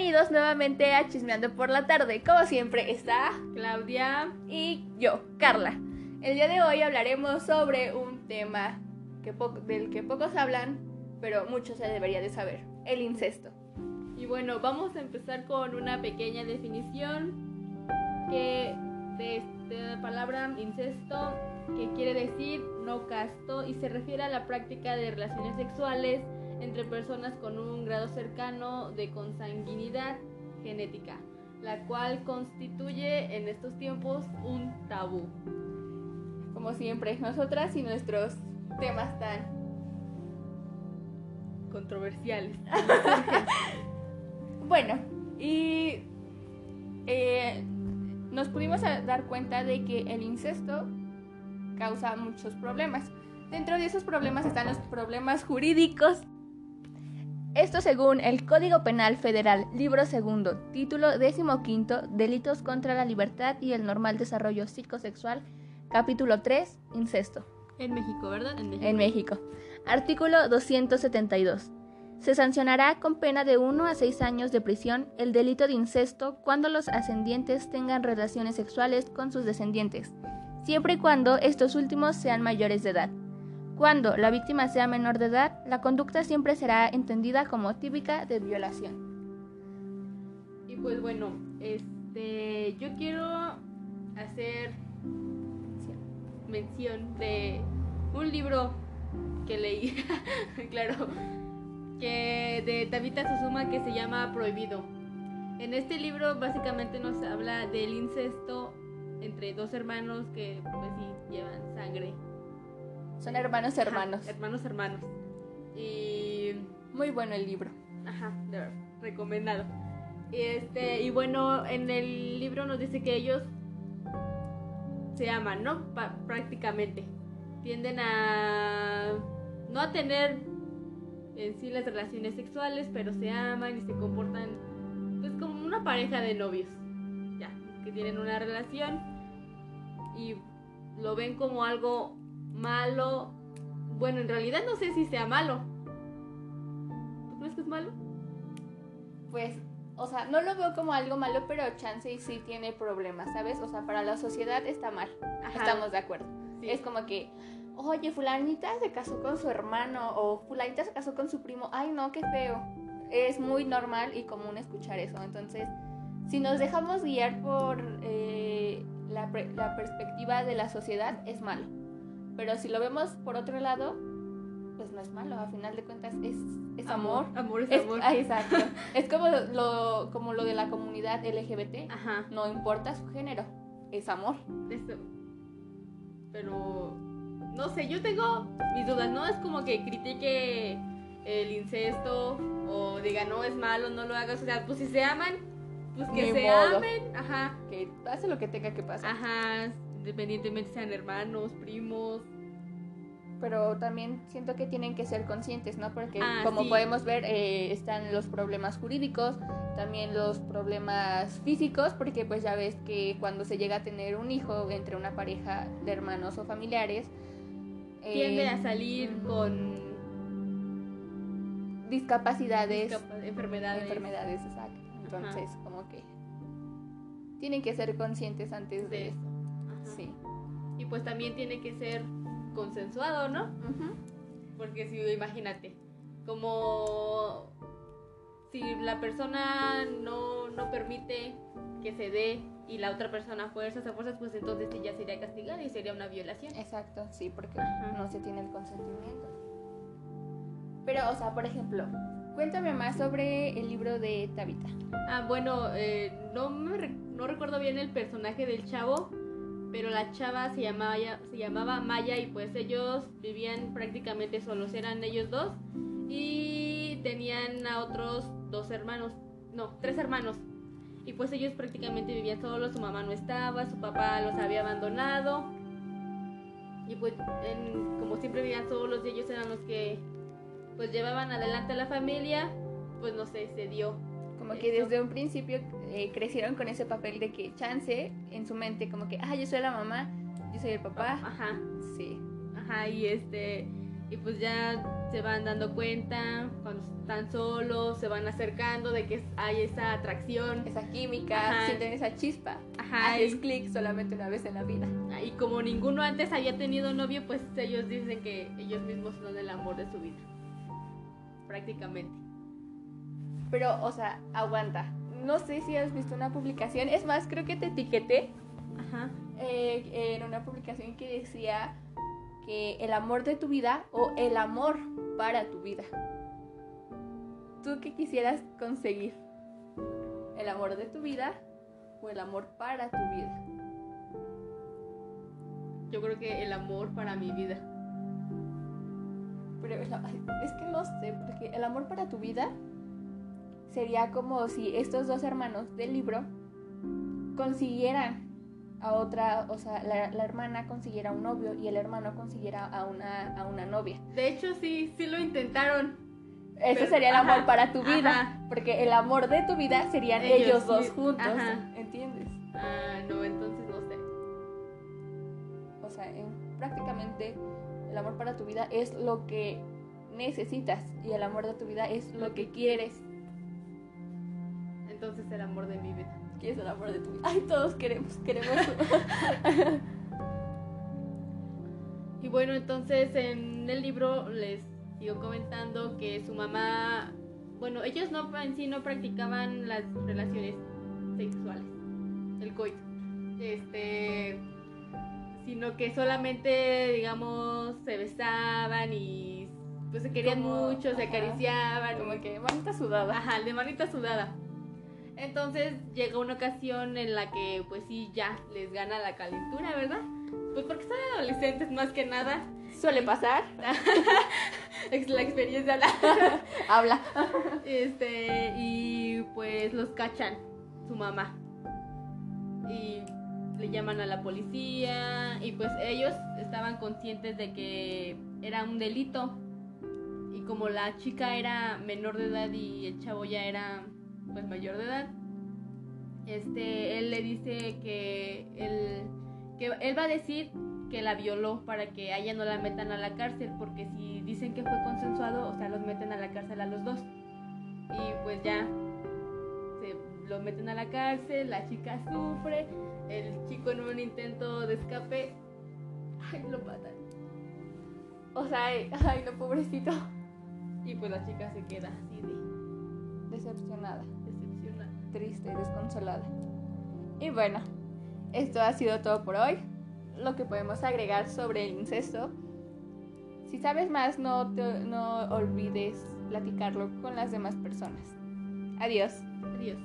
Bienvenidos nuevamente a Chismeando por la tarde. Como siempre está Claudia y yo, Carla. El día de hoy hablaremos sobre un tema que del que pocos hablan, pero muchos se debería de saber, el incesto. Y bueno, vamos a empezar con una pequeña definición que de, la palabra incesto, que quiere decir no casto y se refiere a la práctica de relaciones sexuales entre personas con un grado cercano de consanguinidad genética, la cual constituye en estos tiempos un tabú. Como siempre, nosotras y nuestros temas tan controversiales. bueno, y eh, nos pudimos dar cuenta de que el incesto causa muchos problemas. Dentro de esos problemas están los problemas jurídicos esto según el Código Penal Federal, libro segundo, título decimoquinto, Delitos contra la libertad y el normal desarrollo psicosexual, capítulo 3, incesto. En México, ¿verdad? En México. En México. Artículo 272. Se sancionará con pena de 1 a 6 años de prisión el delito de incesto cuando los ascendientes tengan relaciones sexuales con sus descendientes, siempre y cuando estos últimos sean mayores de edad. Cuando la víctima sea menor de edad, la conducta siempre será entendida como típica de violación. Y pues bueno, este, yo quiero hacer mención de un libro que leí, claro, que de Tabita Susuma que se llama Prohibido. En este libro básicamente nos habla del incesto entre dos hermanos que pues llevan sangre son hermanos hermanos. hermanos hermanos. Y muy bueno el libro. Ajá, recomendado. Este, y bueno, en el libro nos dice que ellos se aman, ¿no? prácticamente. Tienden a no a tener en sí las relaciones sexuales, pero se aman y se comportan pues como una pareja de novios. Ya, que tienen una relación y lo ven como algo malo. Bueno, en realidad no sé si sea malo. ¿Tú crees que es malo? Pues, o sea, no lo veo como algo malo, pero chance y sí tiene problemas, ¿sabes? O sea, para la sociedad está mal. Estamos de acuerdo. Es como que, oye, fulanita se casó con su hermano o fulanita se casó con su primo. Ay, no, qué feo. Es muy normal y común escuchar eso. Entonces, si nos dejamos guiar por eh, la, la perspectiva de la sociedad, es malo. Pero si lo vemos por otro lado, pues no es malo, a final de cuentas es, es amor. Amor, es, amor. Ah, exacto. es como lo, como lo de la comunidad LGBT. Ajá. No importa su género, es amor. Eso. Pero, no sé, yo tengo mis dudas, ¿no? Es como que critique el incesto o diga, no, es malo, no lo hagas. O sea, pues si se aman, pues que se amen. Ajá. Que pase lo que tenga que pasar. Ajá independientemente sean hermanos, primos. Pero también siento que tienen que ser conscientes, ¿no? Porque ah, como podemos ver, eh, están los problemas jurídicos, también los problemas físicos, porque pues ya ves que cuando se llega a tener un hijo entre una pareja de hermanos o familiares, tiende a salir con discapacidades, enfermedades. Enfermedades, exacto. Entonces, como que tienen que ser conscientes antes de, eso. Sí. Y pues también tiene que ser consensuado, ¿no? Porque si imagínate, como si la persona no, no permite que se dé y la otra persona fuerzas a fuerzas, pues entonces sí ya sería castigada y sería una violación. Exacto, sí, porque no se tiene el consentimiento. Pero, o sea, por ejemplo, cuéntame más sobre el libro de Tabita. Ah, bueno, eh, no, me no recuerdo bien el personaje del chavo, pero la chava se llamaba, se llamaba Maya y pues ellos vivían prácticamente solos, eran ellos dos y tenían a otros dos hermanos, no, tres hermanos. Y pues ellos prácticamente vivían solos, su mamá no estaba, su papá los había abandonado. Y pues como siempre vivían solos y ellos eran los que pues llevaban adelante a la familia, pues no sé, se dio como que desde un principio eh, crecieron con ese papel de que chance en su mente, como que, ah, yo soy la mamá, yo soy el papá. Ajá. Sí. Ajá, y este. y pues ya se van dando cuenta cuando están solos, se van acercando de que hay esa atracción. Esa química, Ajá. sienten esa chispa. Ajá, Haces clic solamente una vez en la vida. Y como ninguno antes había tenido novio, pues ellos dicen que ellos mismos son el amor de su vida. Prácticamente. Pero, o sea, aguanta. No sé si has visto una publicación. Es más, creo que te etiqueté Ajá. eh, en una publicación que decía que el amor de tu vida o el amor para tu vida. ¿Tú qué quisieras conseguir? ¿El amor de tu vida o el amor para tu vida? Yo creo que el amor para mi vida. Pero es que no sé, porque el amor para tu vida sería como si estos dos hermanos del libro consiguieran a otra, o sea, la, la hermana consiguiera un novio y el hermano consiguiera a una, a una novia. De hecho, sí, sí lo intentaron. Ese Pero- sería el amor ajá, para tu vida, ajá. porque el amor de tu vida serían Ellos, ellos, dos sí, juntos, ajá. ¿entiendes? Ah, no, entonces no sé. O sea, en- prácticamente el amor para tu vida es lo que necesitas y el amor de tu vida es lo que quieres. Entonces el amor de mi vida. ¿Quieres el amor de tu vida? Ay, todos queremos, queremos. Y bueno, entonces en el libro les sigo comentando que su mamá, bueno, ellos no en sí no practicaban las relaciones sexuales, el coito, este, sino que solamente, digamos, se besaban y pues se querían Como- mucho, se ajá. acariciaban, Como que manita sudada. Ajá, de manita sudada. Entonces llega una ocasión en la que pues sí ya les gana la calentura, ¿verdad? Pues porque son adolescentes más que nada. Suele pasar. La experiencia la... Habla. Este, y pues los cachan su mamá. Y le llaman a la policía y pues ellos estaban conscientes de que era un delito. Y como la chica era menor de edad y el chavo ya era pues mayor de edad, este él le dice que él que él va a decir que la violó para que a ella no la metan a la cárcel, porque si dicen que fue consensuado, o sea, los meten a la cárcel a los dos. Y pues ya se lo meten a la cárcel, la chica sufre, el chico en un intento de escape, ay, lo matan. O sea, ay, ay, no, pobrecito. Y pues la chica se queda así de Decepcionada, triste, desconsolada. Y bueno, esto ha sido todo por hoy. Lo que podemos agregar sobre el incesto. Si sabes más, no, te- no olvides platicarlo con las demás personas. Adiós. Adiós.